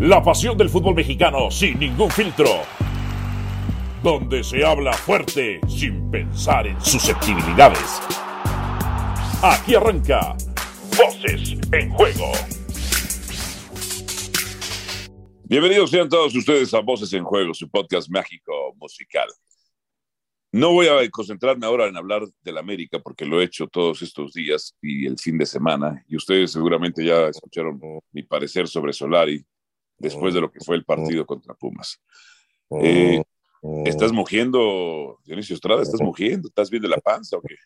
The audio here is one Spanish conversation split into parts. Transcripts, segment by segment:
La pasión del fútbol mexicano sin ningún filtro. Donde se habla fuerte sin pensar en susceptibilidades. Aquí arranca Voces en Juego. Bienvenidos sean todos ustedes a Voces en Juego, su podcast mágico musical. No voy a concentrarme ahora en hablar del América porque lo he hecho todos estos días y el fin de semana y ustedes seguramente ya escucharon mi parecer sobre Solari después de lo que fue el partido contra Pumas. Eh, ¿Estás mugiendo, Dionisio Estrada? ¿Estás mugiendo? ¿Estás bien de la panza o qué?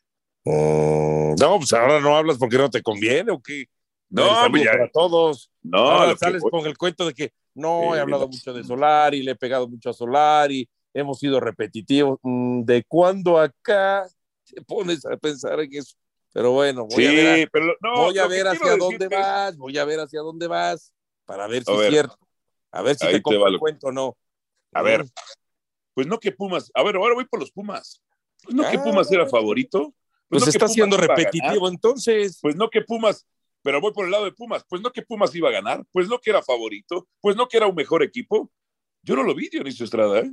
No, pues ahora no hablas porque no te conviene o qué. No, ya- para todos. No, Ahora sales con el cuento de que no, he Eh, hablado mira. mucho de Solari, le he pegado mucho a Solari, hemos sido repetitivos. Mm, ¿De cuándo acá te pones a pensar en eso? Pero bueno, voy sí, a ver, a- pero no, voy a ver hacia dónde vas, voy a ver hacia dónde vas, para ver si es cierto. A ver si te compro el cuento o no. A ver, pues no que Pumas, a ver, ahora voy por los Pumas. Pues no que Ah, Pumas era favorito. Pues no que está siendo repetitivo entonces. Pues no que Pumas, pero voy por el lado de Pumas. Pues no que Pumas iba a ganar. Pues no que era favorito. Pues no que era un mejor equipo. Yo no lo vi, Dionisio Estrada. ¿eh?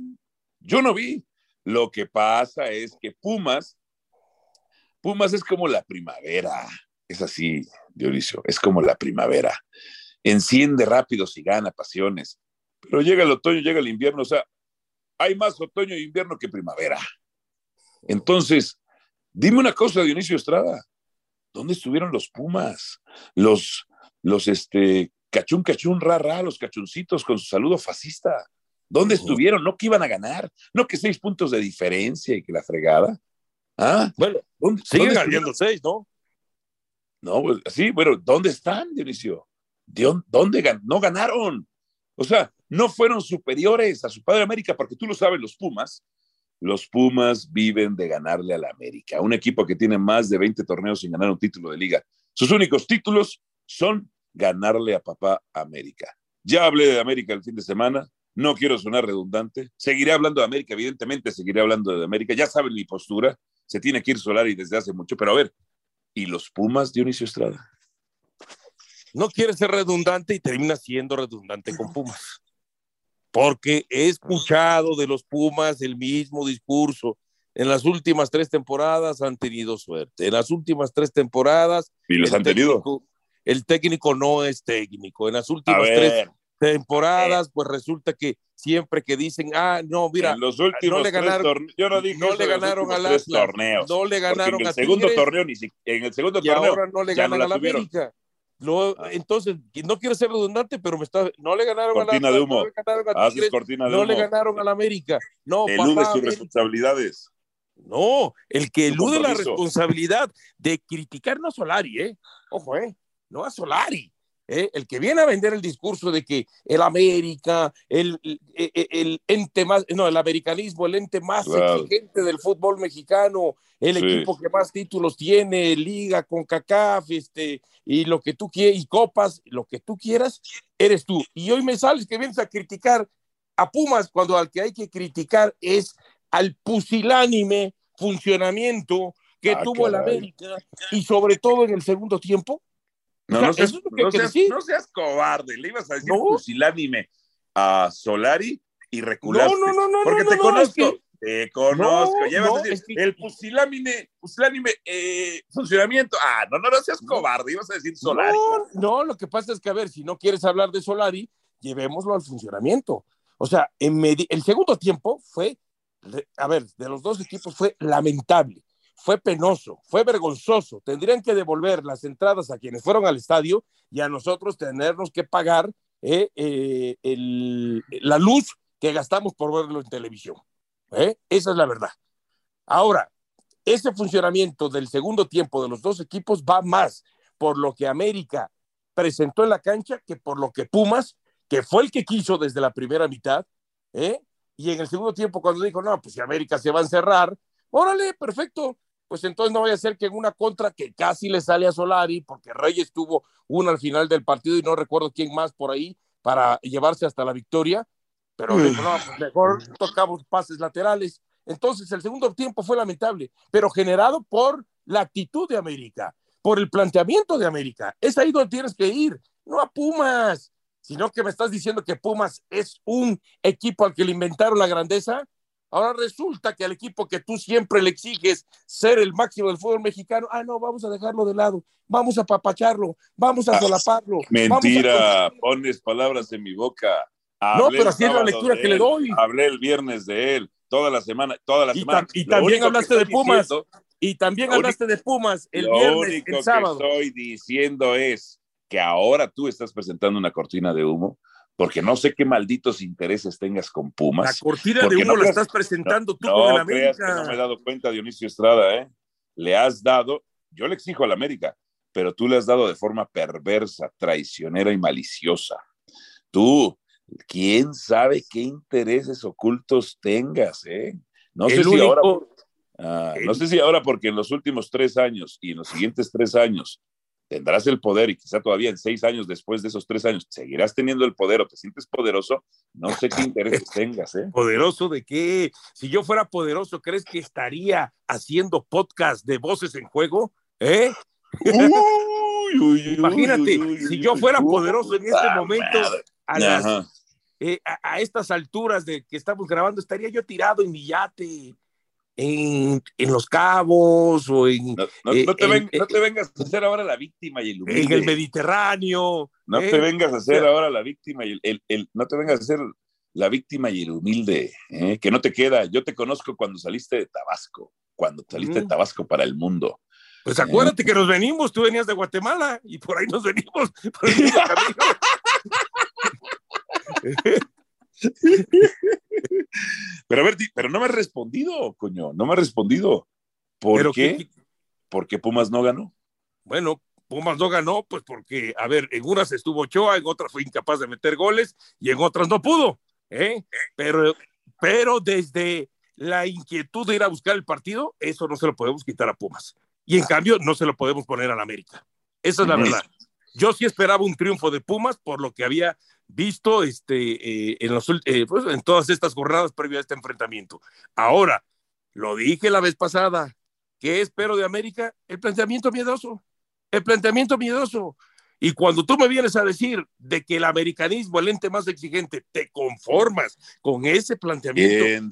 Yo no vi. Lo que pasa es que Pumas, Pumas es como la primavera. Es así, Dionisio. Es como la primavera. Enciende rápido si gana pasiones. Pero llega el otoño, llega el invierno. O sea, hay más otoño e invierno que primavera. Entonces, dime una cosa, Dionisio Estrada. ¿Dónde estuvieron los Pumas? Los, los, este, cachún, cachún, ra, ra, los cachuncitos con su saludo fascista. ¿Dónde estuvieron? No que iban a ganar, no que seis puntos de diferencia y que la fregada. ¿Ah? Bueno, ¿Dónde, siguen habiendo seis, ¿no? no, pues, sí, bueno, ¿dónde están, Dionisio? ¿De dónde, gan- no ganaron? O sea, no fueron superiores a su padre América, porque tú lo sabes, los Pumas, los Pumas viven de ganarle a la América, un equipo que tiene más de 20 torneos sin ganar un título de liga. Sus únicos títulos son ganarle a papá América. Ya hablé de América el fin de semana, no quiero sonar redundante, seguiré hablando de América, evidentemente seguiré hablando de América, ya saben mi postura, se tiene que ir Solari desde hace mucho, pero a ver, ¿y los Pumas, Dionisio Estrada? No quiere ser redundante y termina siendo redundante con Pumas. Porque he escuchado de los Pumas el mismo discurso. En las últimas tres temporadas han tenido suerte. En las últimas tres temporadas. ¿Y los han tenido? El técnico no es técnico. En las últimas tres temporadas, pues resulta que siempre que dicen, ah, no, mira, en los últimos no le ganaron- yo no dije no eso le ganaron al Atlas, torneos. no le ganaron en a el segundo Tigres, torneo ni si- en el segundo y torneo ahora no le no ganan a la. América. Ah. Entonces, no quiero ser redundante, pero me está, no le ganaron a la Cortina de humo. no le ganaron a haces Tigres, cortina de no le humo, ganaron a la América. No, eludes papá, sus responsabilidades. No, el que elude la responsabilidad de criticar no a Solari, ¿eh? Ojo, ¿eh? No a Solari. ¿Eh? El que viene a vender el discurso de que el América, el, el, el- ente más, no, el americanismo, el ente más Claro. exigente del fútbol mexicano, el Sí. equipo que más títulos tiene, liga con CACAF, este, y lo que tú quieras, y copas, lo que tú quieras, eres tú. Y hoy me sales que vienes a criticar a Pumas cuando al que hay que criticar es al pusilánime funcionamiento que Ah, tuvo el. América y sobre todo en el segundo tiempo. No, O sea, no seas, es no seas- no seas cobarde. Le ibas a decir No. pusilánime a Solari y reculaste. No, no, no, no, Porque no, te no, conozco. es que- Te conozco. No, a decir, es que- el pusilánime, pusilánime eh, funcionamiento. Ah, no, no, no seas cobarde. Ibas a decir Solari. No, no, lo que pasa es que, a ver, si no quieres hablar de Solari, llevémoslo al funcionamiento. O sea, en el segundo tiempo fue, a ver, de los dos equipos fue lamentable, fue penoso, fue vergonzoso. Tendrían que devolver las entradas a quienes fueron al estadio y a nosotros tenernos que pagar eh, eh, la luz que gastamos por verlo en televisión. ¿eh? Esa es la verdad. Ahora, ese funcionamiento del segundo tiempo de los dos equipos va más por lo que América presentó en la cancha que por lo que Pumas, que fue el que quiso desde la primera mitad, y en el segundo tiempo cuando dijo, no, pues si América se va a encerrar, órale, perfecto, pues entonces no vaya a ser que en una contra que casi le sale a Solari, porque Reyes tuvo una al final del partido y no recuerdo quién más por ahí para llevarse hasta la victoria, pero dijo, no, pues mejor tocamos pases laterales. Entonces el segundo tiempo fue lamentable, pero generado por la actitud de América, por el planteamiento de América. Es ahí donde tienes que ir, no a Pumas. sino que me estás diciendo que Pumas es un equipo al que le inventaron la grandeza. Ahora resulta que al equipo que tú siempre le exiges ser el máximo del fútbol mexicano, ah, no, vamos a dejarlo de lado, vamos a papacharlo, vamos a ah, solaparlo. Mentira, pones palabras en mi boca. no, pero así es la lectura que le doy. Hablé el viernes de él, toda la semana, toda la y semana. y también hablaste de Pumas. y también hablaste de Pumas el viernes, el sábado. Lo que estoy diciendo es que ahora tú estás presentando una cortina de humo porque no sé qué malditos intereses tengas con Pumas. La cortina de humo la estás presentando tú con el América. no me he dado cuenta, Dionisio Estrada, ¿eh? Le has dado, yo le exijo al América, pero tú le has dado de forma perversa, traicionera y maliciosa. Tú, quién sabe qué intereses ocultos tengas, ¿eh? No sé si ahora. Ah, no sé si ahora, porque en los últimos tres años y en los siguientes tres años tendrás el poder y quizá todavía en seis años después de esos tres años seguirás teniendo el poder o te sientes poderoso, no sé qué intereses tengas. ¿eh? ¿Poderoso de qué? Si yo fuera poderoso, ¿crees que estaría haciendo podcast de voces en juego? ¿Eh? Imagínate, si yo fuera poderoso en este momento, eh, a, a, estas alturas de que estamos grabando, estaría yo tirado en mi yate, en, en, Los Cabos o en... No, eh, te, vengas a hacer ahora la víctima y el humilde. En el Mediterráneo. No te ¿eh? vengas a hacer ahora la víctima y el, el, No te vengas a hacer la víctima y el humilde, ¿eh? que no te queda. Yo te conozco cuando saliste de Tabasco, cuando saliste de Tabasco para el mundo. Pues acuérdate que nos venimos, tú venías de Guatemala y por ahí nos venimos. Por el pero a ver, pero no me ha respondido, coño, no me ha respondido. ¿Por qué? Porque Pumas no ganó. Bueno, Pumas no ganó, pues porque, a ver, en unas estuvo Ochoa, en otras fue incapaz de meter goles y en otras no pudo. ¿eh? Pero, pero desde la inquietud de ir a buscar el partido, eso no se lo podemos quitar a Pumas. Y en cambio, no se lo podemos poner a la América. Esa es la verdad. Yo sí esperaba un triunfo de Pumas por lo que había visto este, eh, en, los, eh, pues, en todas estas jornadas previas a este enfrentamiento. Ahora, lo dije la vez pasada, ¿qué espero de América? El planteamiento miedoso, el planteamiento miedoso. Y cuando tú me vienes a decir de que el americanismo, el ente más exigente, te conformas con ese planteamiento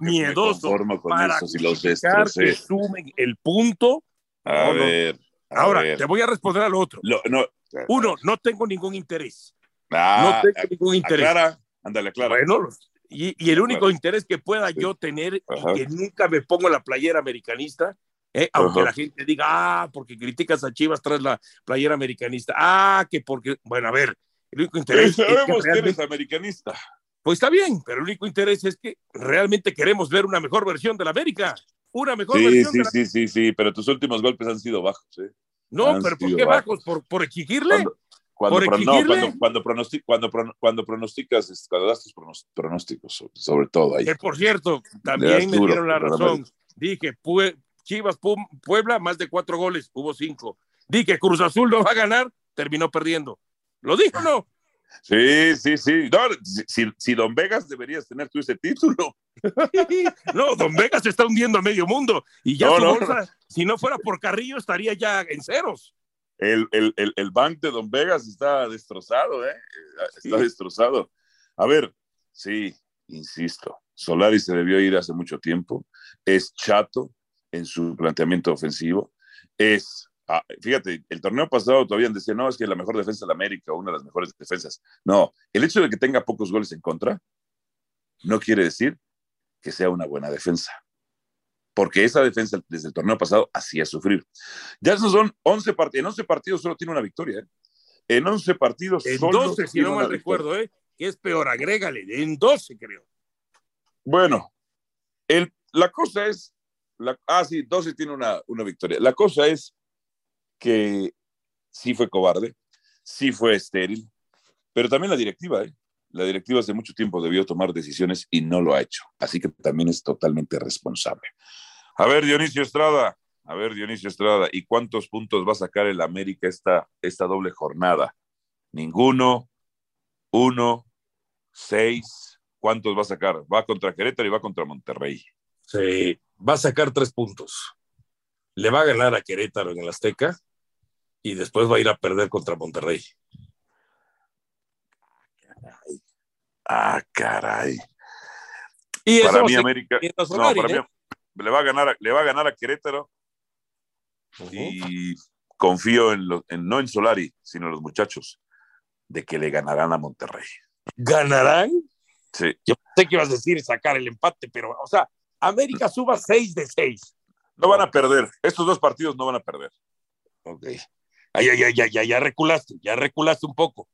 miedoso para eso, si los que sumen el punto. A ver, Ahora, te voy a responder al otro. no, Uno, no tengo ningún interés. Ah, no tengo ningún interés. Aclara, ándale, claro. Bueno, y, el único interés que pueda yo tener y que nunca me pongo la playera americanista, eh, aunque la gente diga, ah, porque criticas a Chivas tras la playera americanista, ah, que porque, bueno, a ver, el único interés. sabemos que, eres americanista. Pues está bien, pero el único interés es que realmente queremos ver una mejor versión de la América. Una mejor versión. Sí, sí, sí, sí, pero tus últimos golpes han sido bajos. ¿eh? No, pero ¿por qué bajos? ¿Por, por exigirle? Cuando, cuando, cuando, cuando, pronosticas, cuando das tus pronósticos, sobre, todo ahí. Que por cierto, también me dieron la razón. Dije, Chivas Puebla, más de cuatro goles, hubo cinco. Dije, Cruz Azul no va a ganar, terminó perdiendo. ¿Lo dijo o no? Sí, sí, sí. si, si, Don Vegas deberías tener tú ese título. no, Don Vegas se está hundiendo a medio mundo y ya su bolsa, si no fuera por Carrillo, estaría ya en ceros el, el, el, el bank de Don Vegas está destrozado, ¿eh? Está destrozado. A ver, sí, insisto, Solari se debió ir hace mucho tiempo. Es chato en su planteamiento ofensivo. Es, ah, fíjate, el torneo pasado todavía decía, no, es que la mejor defensa de América, una de las mejores defensas. No, el hecho de que tenga pocos goles en contra no quiere decir que sea una buena defensa porque esa defensa desde el torneo pasado hacía sufrir. Ya son 11 partidos, en 11 partidos solo tiene una victoria. ¿eh? En 11 partidos en 12, si no mal recuerdo, ¿eh? que es peor, agrégale, en 12 creo. Bueno, el, la cosa es, la, ah, sí, 12 tiene una, una victoria. La cosa es que sí fue cobarde, sí fue estéril, pero también la directiva, ¿eh? La directiva hace mucho tiempo debió tomar decisiones y no lo ha hecho. Así que también es totalmente responsable. A ver, Dionisio Estrada, a ver, Dionisio Estrada, ¿y cuántos puntos va a sacar el América esta, esta doble jornada? Ninguno, uno, seis. ¿Cuántos va a sacar? Va contra Querétaro y va contra Monterrey. Sí, va a sacar tres puntos. Le va a ganar a Querétaro en el Azteca y después va a ir a perder contra Monterrey Ah, caray. Y para mí América no, para ¿eh? mí le va a ganar a- le va a ganar a Querétaro y confío en, los- en- no en Solari, sino en los muchachos de que le ganarán a Monterrey. ¿Ganarán? Sí. Yo sé que ibas a decir sacar el empate, pero, o sea, América suba 6 de 6. No van a perder. Estos dos partidos no van a perder. Ok. Ay, ay, ay, ya, ya reculaste, ya reculaste un poco.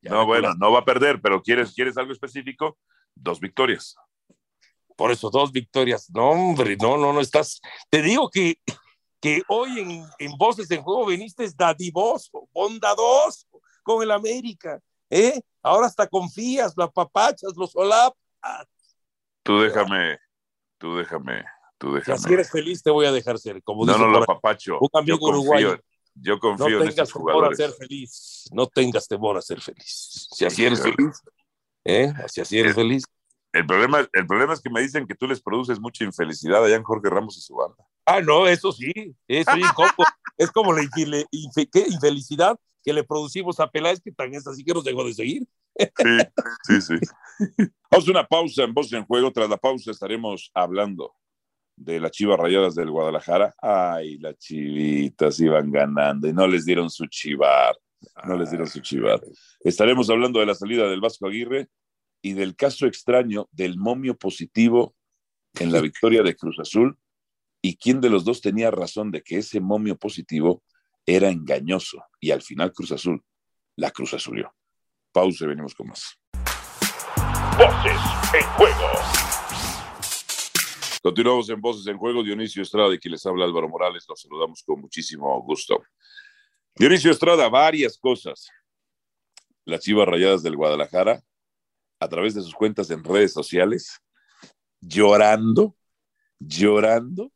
Ya No, bueno, no va a perder, pero ¿quieres, ¿quieres algo específico? Dos victorias. Por eso, dos victorias. No, hombre, no, no, no estás. Te digo que, que hoy en, en Voces en Juego viniste dadivoso, bondadoso con el América. ¿eh? Ahora hasta confías, lo apapachas, lo solapas. Tú déjame, tú déjame, tú Si déjame. eres feliz, te voy a dejar ser. Como No, dice no, lo papacho. Un amigo uruguayo. Yo No confío en tengas estos temor a ser feliz. No tengas temor a ser feliz. Si así eres feliz, ¿eh? Si así eres feliz. El problema, el problema es que me dicen que tú les produces mucha infelicidad allá en Jorge Ramos y su banda. Ah, no, eso sí. Eso es como la infelicidad que le producimos a Peláez, que tan es así que nos dejó de seguir. Sí, sí, sí. Vamos a una pausa en Voz en Juego. Tras la pausa estaremos hablando de las Chivas Rayadas del Guadalajara. Ay, las chivitas iban ganando y no les dieron su chivar. No les dieron su chivar. Estaremos hablando de la salida del Vasco Aguirre y del caso extraño del momio positivo en la victoria de Cruz Azul y quién de los dos tenía razón de que ese momio positivo era engañoso y al final Cruz Azul la Cruz Azulió. Pausa y venimos con más. Voces en juego. Continuamos en Voces en Juego. Dionisio Estrada y quien les habla Álvaro Morales. Los saludamos con muchísimo gusto. Dionisio Estrada, varias cosas. Las Chivas Rayadas del Guadalajara, a través de sus cuentas en redes sociales, llorando, llorando,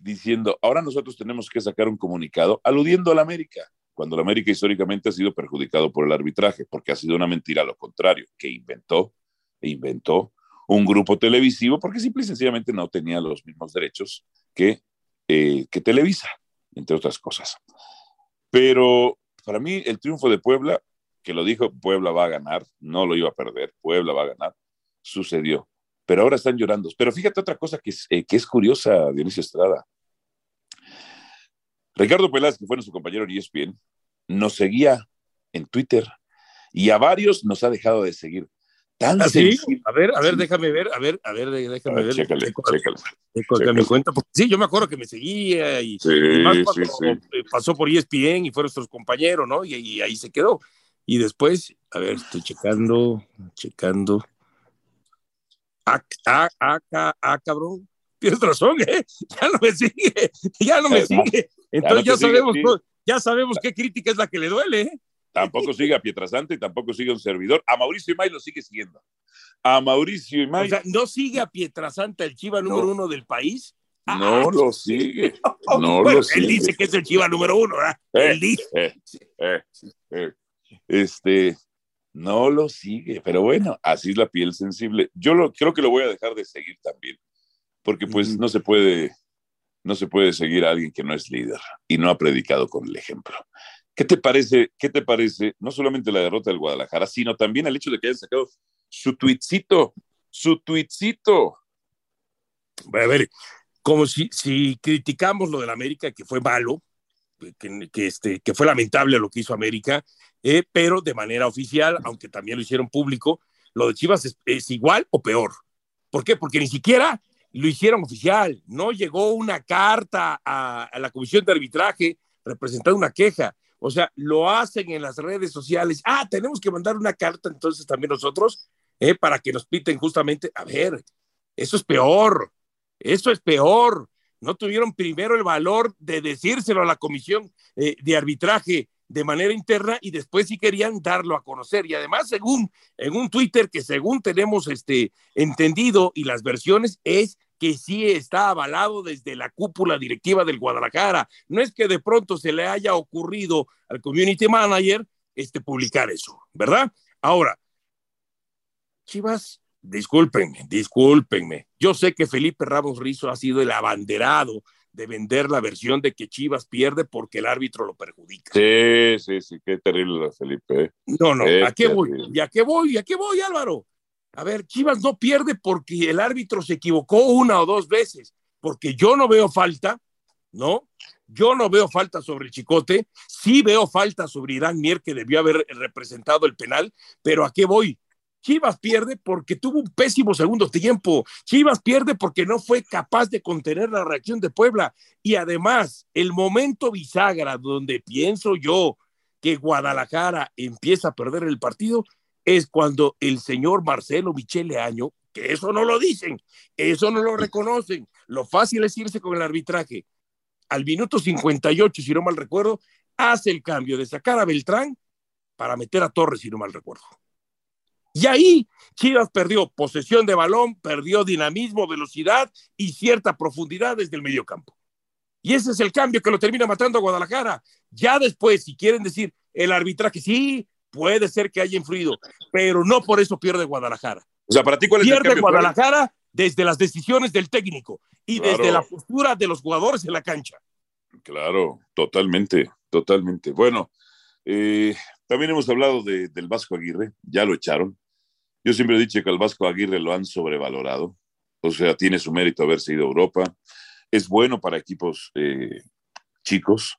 diciendo, ahora nosotros tenemos que sacar un comunicado aludiendo a la América, cuando la América históricamente ha sido perjudicado por el arbitraje, porque ha sido una mentira lo contrario, que inventó, e inventó un grupo televisivo porque simple y sencillamente no tenía los mismos derechos que, eh, que Televisa, entre otras cosas. Pero para mí el triunfo de Puebla, que lo dijo, Puebla va a ganar, no lo iba a perder, Puebla va a ganar, sucedió. Pero ahora están llorando. Pero fíjate otra cosa que es, eh, que es curiosa, Dionisio Estrada. Ricardo Peláez, que fue nuestro compañero en ESPN, nos seguía en Twitter y a varios nos ha dejado de seguir. Tan ¿Ah, sí? sensible. A ver, a ver, Sí. déjame ver, a ver, a ver, déjame A ver, ver. chécale, chécale. mi cuenta, porque sí, yo me acuerdo que me seguía y, Sí, y más sí, cuando sí. eh, pasó por ESPN y fue nuestro compañero, ¿no? Y, y ahí se quedó. Y después, a ver, estoy checando, checando. Ah, ah, ah, ah, ah, cabrón. Tienes razón, ¿eh? Ya no me sigue, ya no me sigue. Entonces ya, sigue, sabemos, sí. ya sabemos qué crítica es la que le duele, ¿eh? Tampoco sigue a Pietrasanta y tampoco sigue un servidor. A Mauricio Imay lo sigue siguiendo. A Mauricio Imay O sea, no sigue a Pietrasanta, el chiva número uno del país. no lo sigue. No Bueno, lo él sigue. dice que es el chiva número uno, ¿verdad? Eh, Él dice. eh, eh, eh. Este, no lo sigue, pero bueno, así es la piel sensible. Yo lo, creo que lo voy a dejar de seguir también, porque pues Ujú. no se puede, no se puede seguir a alguien que no es líder y no ha predicado con el ejemplo. ¿Qué te parece, qué te parece, no solamente la derrota del Guadalajara, sino también el hecho de que hayan sacado su tuitcito, su tuitcito? A ver, como si, si criticamos lo del América, que fue malo, que, que, este, que fue lamentable lo que hizo América, eh, pero de manera oficial, aunque también lo hicieron público, lo de Chivas es, es igual o peor. ¿Por qué? Porque ni siquiera lo hicieron oficial, no llegó una carta a, a la comisión de arbitraje representando una queja. O sea, lo hacen en las redes sociales. Ah, tenemos que mandar una carta entonces también nosotros, eh, para que nos piten justamente. A ver, eso es peor. Eso es peor. No tuvieron primero el valor de decírselo a la comisión eh, de arbitraje de manera interna y después sí querían darlo a conocer. Y además, según en un Twitter que según tenemos este, entendido y las versiones, es que sí está avalado desde la cúpula directiva del Guadalajara. No es que de pronto se le haya ocurrido al community manager este, publicar eso, ¿verdad? Ahora, Chivas, discúlpenme, discúlpenme. Yo sé que Felipe Ramos Rizo ha sido el abanderado de vender la versión de que Chivas pierde porque el árbitro lo perjudica. Sí, sí, sí, qué terrible, Felipe. No, no, ¿a qué voy? ¿Y a qué voy? ¿Y a qué voy, Álvaro? A ver, Chivas no pierde porque el árbitro se equivocó una o dos veces, porque yo no veo falta, ¿no? Yo no veo falta sobre el Chicote, sí veo falta sobre Irán Mier, que debió haber representado el penal, pero ¿a qué voy? Chivas pierde porque tuvo un pésimo segundo tiempo. Chivas pierde porque no fue capaz de contener la reacción de Puebla. Y además, el momento bisagra donde pienso yo que Guadalajara empieza a perder el partido es cuando el señor Marcelo Michele Año, que eso no lo dicen, eso no lo reconocen. Lo fácil es irse con el arbitraje. Al minuto 58, si no mal recuerdo, hace el cambio de sacar a Beltrán para meter a Torres, si no mal recuerdo. Y ahí Chivas perdió posesión de balón, perdió dinamismo, velocidad y cierta profundidad desde el medio campo. Y ese es el cambio que lo termina matando a Guadalajara. Ya después, si quieren decir el arbitraje, sí, puede ser que haya influido, pero no por eso pierde Guadalajara. O sea, para ti, ¿cuál es pierde el cambio, Guadalajara desde las decisiones del técnico y desde la postura de los jugadores en la cancha. Claro, totalmente, totalmente. Bueno, eh, también hemos hablado de, del Vasco Aguirre, ya lo echaron. Yo siempre he dicho que al Vasco Aguirre lo han sobrevalorado. O sea, tiene su mérito haberse ido a Europa. Es bueno para equipos eh, chicos,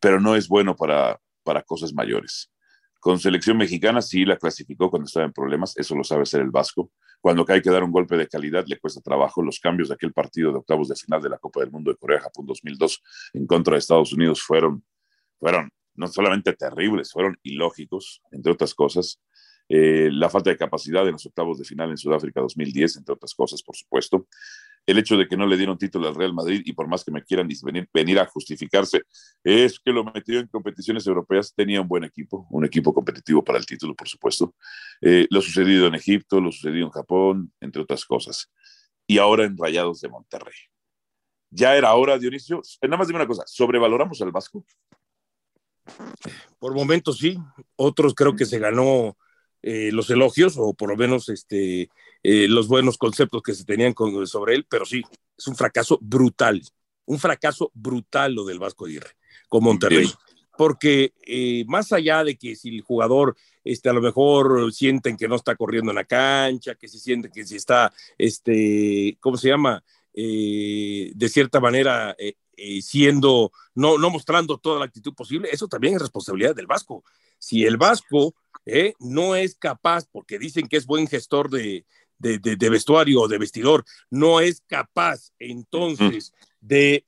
pero no es bueno para, para cosas mayores. Con selección mexicana sí la clasificó cuando estaba en problemas, eso lo sabe hacer el Vasco. Cuando hay que dar un golpe de calidad le cuesta trabajo. Los cambios de aquel partido de octavos de final de la Copa del Mundo de Corea-Japón 2002 en contra de Estados Unidos fueron, fueron no solamente terribles, fueron ilógicos, entre otras cosas. Eh, la falta de capacidad en los octavos de final en Sudáfrica 2010, entre otras cosas, por supuesto. El hecho de que no le dieron título al Real Madrid y por más que me quieran venir, a justificarse, es que lo metió en competiciones europeas, tenía un buen equipo, un equipo competitivo para el título, por supuesto. Eh, lo sucedido en Egipto, lo sucedido en Japón, entre otras cosas. Y ahora en Rayados de Monterrey. Ya era hora, Dionisio. Nada más dime una cosa, ¿sobrevaloramos al Vasco? Por momentos sí, otros creo que se ganó eh, los elogios o por lo menos este, eh, los buenos conceptos que se tenían sobre él, pero sí, es un fracaso brutal, un fracaso brutal lo del Vasco Aguirre con Monterrey. Porque eh, más allá de que si el jugador este, a lo mejor sienten que no está corriendo en la cancha, que se siente que si está, este, ¿cómo se llama? de cierta manera siendo, no, no mostrando toda la actitud posible, eso también es responsabilidad del Vasco. Si el Vasco ¿eh? no es capaz, porque dicen que es buen gestor de, vestuario o de vestidor, no es capaz entonces de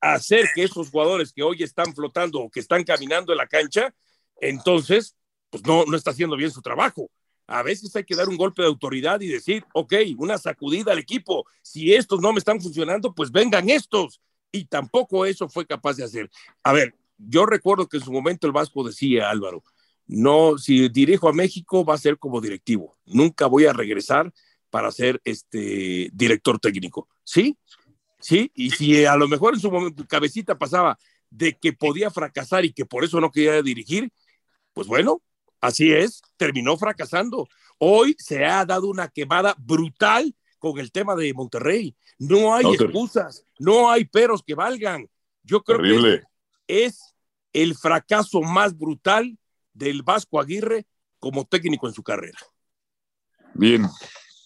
hacer que esos jugadores que hoy están flotando o que están caminando en la cancha, entonces, pues no, no está haciendo bien su trabajo. A veces hay que dar un golpe de autoridad y decir, ok, una sacudida al equipo. Si estos no me están funcionando, pues vengan estos. Y tampoco eso fue capaz de hacer. A ver, yo recuerdo que en su momento el Vasco decía, Álvaro, no, si dirijo a México va a ser como directivo. Nunca voy a regresar para ser este director técnico. ¿Sí? Sí, y si a lo mejor en su momento cabecita pasaba de que podía fracasar y que por eso no quería dirigir, pues bueno, así es, terminó fracasando. Hoy se ha dado una quemada brutal con el tema de Monterrey. No hay excusas, no hay peros que valgan. Yo creo que es el fracaso más brutal del Vasco Aguirre como técnico en su carrera. Bien,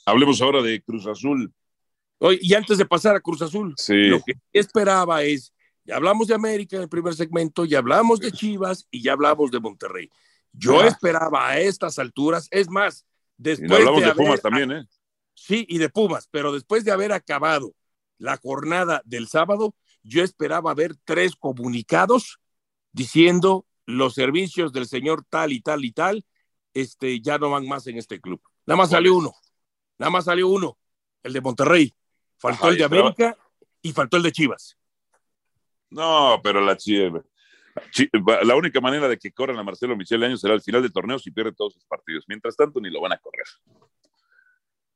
hablemos ahora de Cruz Azul. Hoy, y antes de pasar a Cruz Azul, lo que esperaba es, ya hablamos de América en el primer segmento, ya hablamos de Chivas y ya hablamos de Monterrey. Yo esperaba a estas alturas, es más, después hablamos de, Pumas también, ¿eh? Sí, y de Pumas, pero después de haber acabado la jornada del sábado, yo esperaba ver tres comunicados diciendo los servicios del señor tal y tal y tal, este, ya no van más en este club. Nada más salió uno, nada más salió uno, el de Monterrey. Faltó el de América y faltó el de Chivas. No, pero la Chivas. La única manera de que corran a Marcelo Michel Año será al final del torneo si pierde todos sus partidos. Mientras tanto, ni lo van a correr.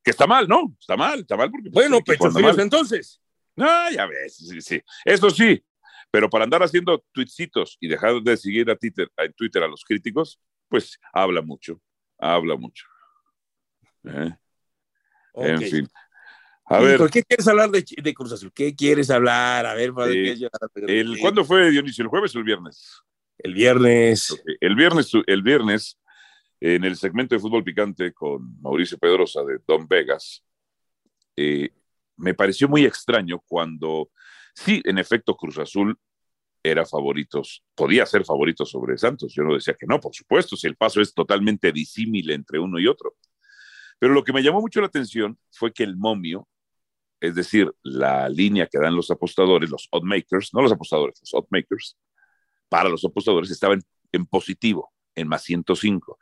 Que está mal, ¿no? Está mal, está mal porque. Pues, bueno, pecho fríos entonces. No, ya ves, sí, sí. Eso sí, pero para andar haciendo tweetsitos y dejar de seguir a Twitter, en Twitter a los críticos, pues habla mucho, habla mucho. ¿Eh? En fin. A ver. qué quieres hablar de, Cruz Azul? ¿Qué quieres hablar? A ver, eh, el, ¿Cuándo fue, Dionisio? ¿El jueves o el viernes? El viernes. El viernes, el viernes, en el segmento de fútbol picante con Mauricio Pedrosa de Don Vegas, eh, me pareció muy extraño cuando, sí, en efecto, Cruz Azul era favoritos, podía ser favorito sobre Santos. Yo no decía que no, por supuesto, si el paso es totalmente disímil entre uno y otro. Pero lo que me llamó mucho la atención fue que el momio, es decir, la línea que dan los apostadores, los oddmakers, no los apostadores, los oddmakers, para los apostadores estaba en, positivo, en más 105.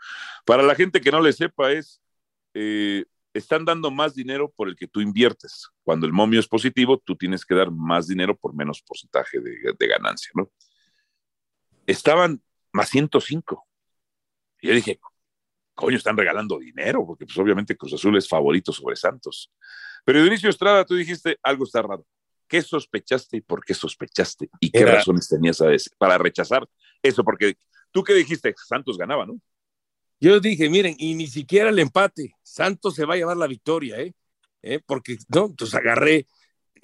Para la gente que no le sepa es, eh, están dando más dinero por el que tú inviertes. Cuando el momio es positivo, tú tienes que dar más dinero por menos porcentaje de, ganancia, ¿no? Estaban más 105. Y yo dije, coño, están regalando dinero, porque pues obviamente Cruz Azul es favorito sobre Santos. Pero Dionisio Estrada, tú dijiste, algo está raro. ¿Qué sospechaste y por qué sospechaste? ¿Y qué razones tenías a para rechazar eso? Porque tú qué dijiste, Santos ganaba, ¿no? Yo dije, miren, y ni siquiera el empate, Santos se va a llevar la victoria, ¿eh? ¿Eh? Porque, no, entonces agarré,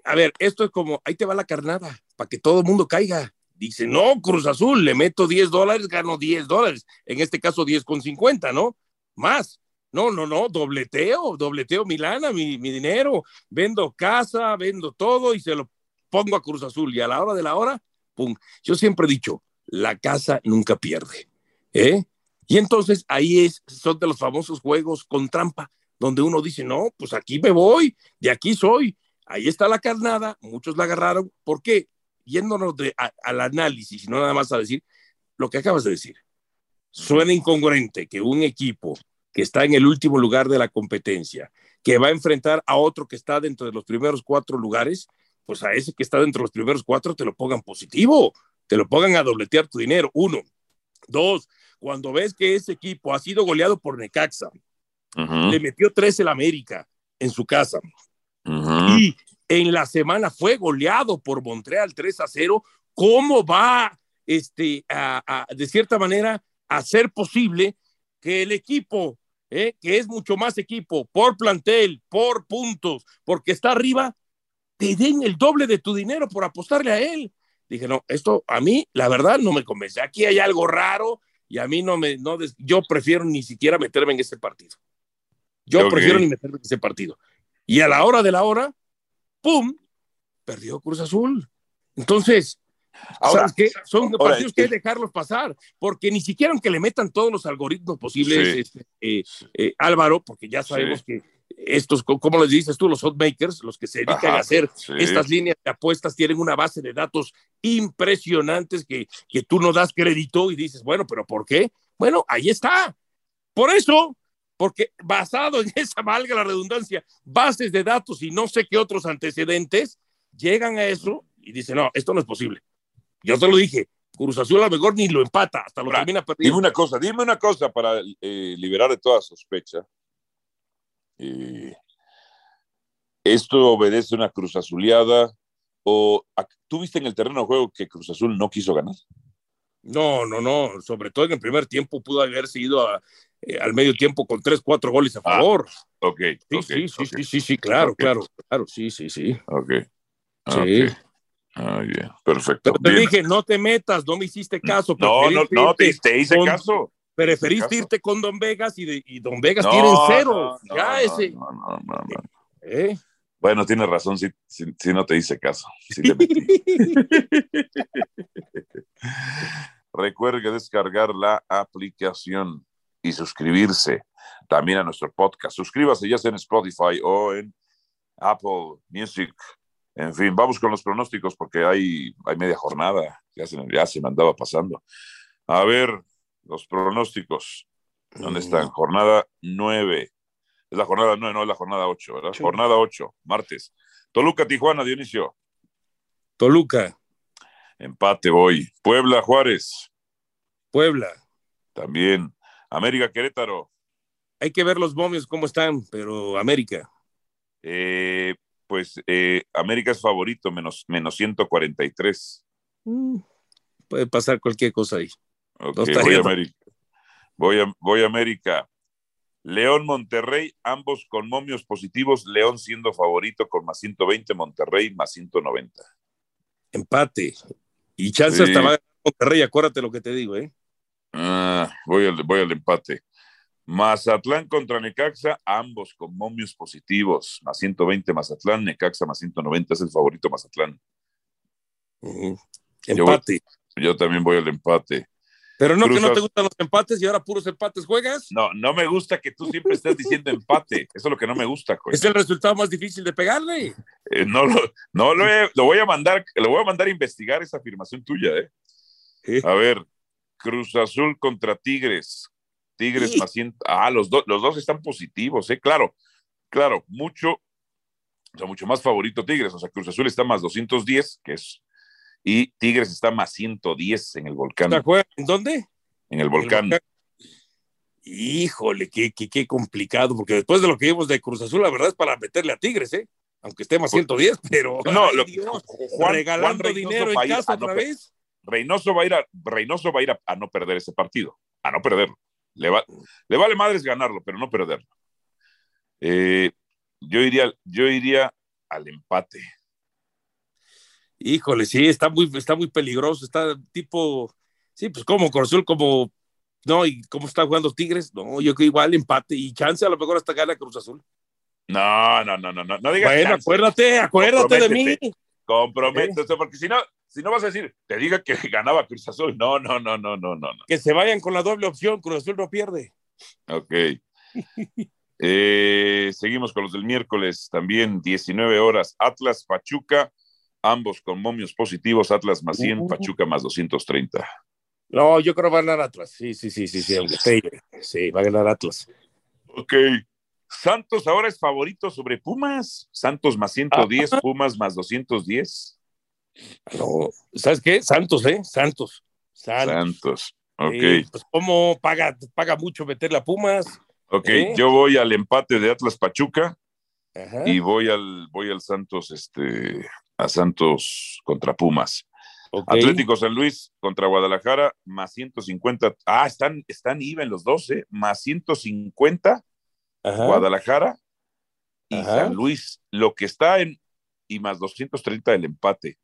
a ver, esto es como, ahí te va la carnada, para que todo el mundo caiga. Dice, no, Cruz Azul, le meto 10 dólares, gano 10 dólares, en este caso 10 con 50, ¿no? Más. No, no, no, dobleteo, dobleteo Milana, mi, mi dinero, vendo casa, vendo todo y se lo pongo a Cruz Azul. Y a la hora de la hora, pum. Yo siempre he dicho, la casa nunca pierde. ¿eh? Y entonces ahí es, son de los famosos juegos con trampa, donde uno dice, no, pues aquí me voy, de aquí soy. Ahí está la carnada, muchos la agarraron. ¿Por qué? Yéndonos al análisis y no nada más a decir lo que acabas de decir. Suena incongruente que un equipo que está en el último lugar de la competencia, que va a enfrentar a otro que está dentro de los primeros cuatro lugares, pues a ese que está dentro de los primeros cuatro te lo pongan positivo, te lo pongan a dobletear tu dinero. Uno. Dos, cuando ves que ese equipo ha sido goleado por Necaxa, le metió tres el América en su casa. Y en la semana fue goleado por Montreal 3 a 0. ¿Cómo va este, a, de cierta manera a ser posible que el equipo, eh, que es mucho más equipo por plantel, por puntos, porque está arriba, te den el doble de tu dinero por apostarle a él? Dije, no, esto a mí, la verdad, no me convence. Aquí hay algo raro y a mí no me, no, yo prefiero ni siquiera meterme en ese partido. Yo prefiero ni meterme en ese partido. Y a la hora de la hora, ¡pum! Perdió Cruz Azul. Entonces, ahora que son partidos que hay que dejarlos pasar, porque ni siquiera aunque le metan todos los algoritmos posibles, este, eh, eh, Álvaro, porque ya sabemos que estos, ¿cómo les dices tú? Los hotmakers, los que se dedican a hacer estas líneas de apuestas, tienen una base de datos impresionantes que, que tú no das crédito y dices, bueno, pero ¿por qué? Bueno, ahí está. Por eso, porque basado en esa, valga la redundancia, bases de datos y no sé qué otros antecedentes, llegan a eso y dicen, no, esto no es posible. Yo te lo dije, Cruz Azul a lo mejor ni lo empata, hasta lo termina perdiendo. Dime una cosa, dime una cosa para eh, liberar de toda sospecha. Eh, ¿Esto obedece a una Cruz Azuleada? ¿O tú viste en el terreno de juego que Cruz Azul no quiso ganar? No, no, no. Sobre todo en el primer tiempo pudo haber sido eh, al medio tiempo con tres, cuatro goles a ah, favor. ok. Sí, sí, sí, sí, sí, claro, claro, claro, sí, sí, sí. Ok. Sí. Ah, Perfecto. Pero te dije, no te metas, no me hiciste caso. No, no, no, te, hice caso. Preferiste irte con Don Vegas y, y Don Vegas tiene cero. ya ese. No, no, no, ¿Eh? Bueno, tienes razón, si, si, no te hice caso. Recuerde descargar la aplicación y suscribirse también a nuestro podcast. Suscríbase ya sea en Spotify o en Apple Music. En fin, vamos con los pronósticos porque hay, hay media jornada. Ya se, ya se me andaba pasando. A ver, los pronósticos. ¿Dónde están? Jornada 9. Es la jornada 9, no es la jornada 8, ¿verdad? Jornada 8, martes. Toluca, Tijuana, Dionisio. Toluca. Empate voy. Puebla, Juárez. Puebla. También. América, Querétaro. Hay que ver los momios cómo están, pero América. Eh, pues eh, América es favorito, menos, menos 143. Mm, puede pasar cualquier cosa ahí voy a América. Voy a, voy a América. León Monterrey, ambos con momios positivos, León siendo favorito con más 120, Monterrey más 190. Empate. Y chance hasta va a Monterrey, acuérdate lo que te digo, ¿eh? Ah, voy, al, voy al empate. Mazatlán contra Necaxa, ambos con momios positivos, más 120 Mazatlán, Necaxa más 190 es el favorito Mazatlán. Empate. Yo, también voy al empate. Pero no que no te gustan los empates y ahora puros empates juegas. No, no me gusta que tú siempre estés diciendo empate. Eso es lo que no me gusta. Es el resultado más difícil de pegarle. Eh, no lo, no lo, lo, voy a mandar, lo voy a mandar a investigar esa afirmación tuya, ¿eh? A ver, Cruz Azul contra Tigres. Tigres más 100. Ah, los, los dos están positivos, ¿eh? Claro, claro, mucho, o sea, mucho más favorito Tigres. O sea, Cruz Azul está más 210, que es. Y Tigres está más 110 en el volcán. ¿En dónde? En el volcán. Híjole, qué, qué, qué, complicado, porque después de lo que vimos de Cruz Azul, la verdad es para meterle a Tigres, ¿eh? Aunque esté más 110, pero. No, lo, Juan, regalando dinero en casa otra vez. Reynoso va a ir, a, Reynoso va a, ir a, no perder ese partido, a no perderlo. Le, va, le vale madres ganarlo, pero no perderlo. Eh, yo, iría, yo iría al empate. Híjole, sí, está muy, está muy peligroso, está tipo, sí, pues como Cruzul, como, no, y cómo está jugando Tigres, no, yo creo igual empate y chance a lo mejor hasta gana Cruz Azul. No, no, no, no, no, no digas Bueno, acuérdate, acuérdate de mí. Comprométete, porque si no, si no vas a decir, te diga que ganaba Cruz Azul. No, no, no, no, no, no. Que se vayan con la doble opción, Cruz Azul no pierde. Ok. eh, seguimos con los del miércoles, también 19 horas. Atlas Pachuca, ambos con momios positivos, Atlas más 100, uh. Pachuca más 230. No, yo creo que va a ganar Atlas. Sí, sí, sí, sí, sí, aunque Sí, va a ganar Atlas. Ok. Santos ahora es favorito sobre Pumas. Santos más 110, Pumas más 210. No, ¿sabes qué? Santos, ¿eh? Santos. Santos. Ok. pues, ¿cómo paga, paga mucho meterle a Pumas? Ok, ¿Eh? yo voy al empate de Atlas Pachuca y voy al, voy al Santos, este, a Santos contra Pumas. Atlético San Luis contra Guadalajara, más 150. Ah, están, están IVA en los 12, más 150 Guadalajara y San Luis. Lo que está en, y más 230 el empate.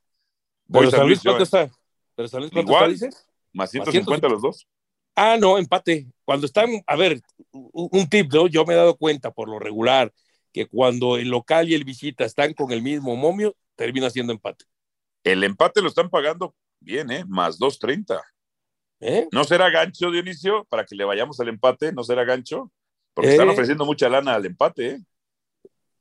Voy San Luis, ¿cuánto está? ¿Pero San Luis cuánto Igual, está, dices? Más 150 los dos. Ah, no, empate. Cuando están, a ver, un tip, ¿no? Yo me he dado cuenta por lo regular que cuando el local y el visita están con el mismo momio, termina siendo empate. El empate lo están pagando bien, ¿eh? Más 2.30. ¿Eh? ¿No será gancho, Dionisio? Para que le vayamos al empate, ¿no será gancho? Porque ¿Eh? están ofreciendo mucha lana al empate, ¿eh?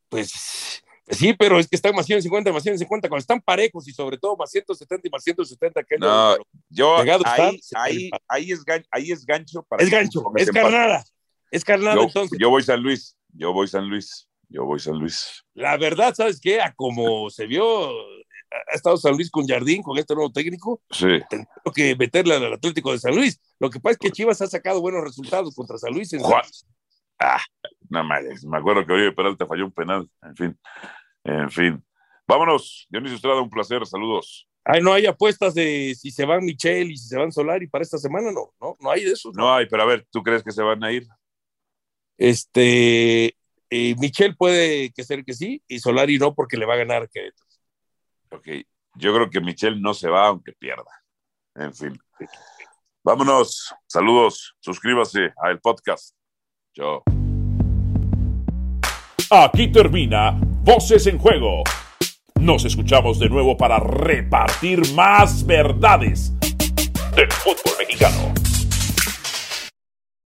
Pues Sí, pero es que están más 150, más 150, cuando están parejos y sobre todo más 170 y más 170. Que no, yo ahí, ahí, ahí, es gancho, ahí es gancho. Para es gancho, es carnada. Es carnada yo, entonces. Yo voy San Luis, yo voy San Luis, yo voy San Luis. La verdad, ¿sabes qué? A como se vio, ha estado San Luis con Jardín, con este nuevo técnico. Sí. Tengo que meterle al Atlético de San Luis. Lo que pasa es que Chivas ha sacado buenos resultados contra San Luis. En Juan. Ah, no mames, me acuerdo que Oribe Peralta falló un penal, en fin. En fin. Vámonos, Dionisio Estrada, un placer, saludos. Ay, no hay apuestas de si se van Michelle y si se van Solari para esta semana, no, no, no hay de eso. No, hay, pero a ver, ¿tú crees que se van a ir? Este, eh, Michelle puede que ser que sí, y Solari no, porque le va a ganar Querétaro. Ok, yo creo que Michelle no se va aunque pierda. En fin. Vámonos, saludos, suscríbase al podcast. Chao. Aquí termina Voces en Juego. Nos escuchamos de nuevo para repartir más verdades del fútbol mexicano.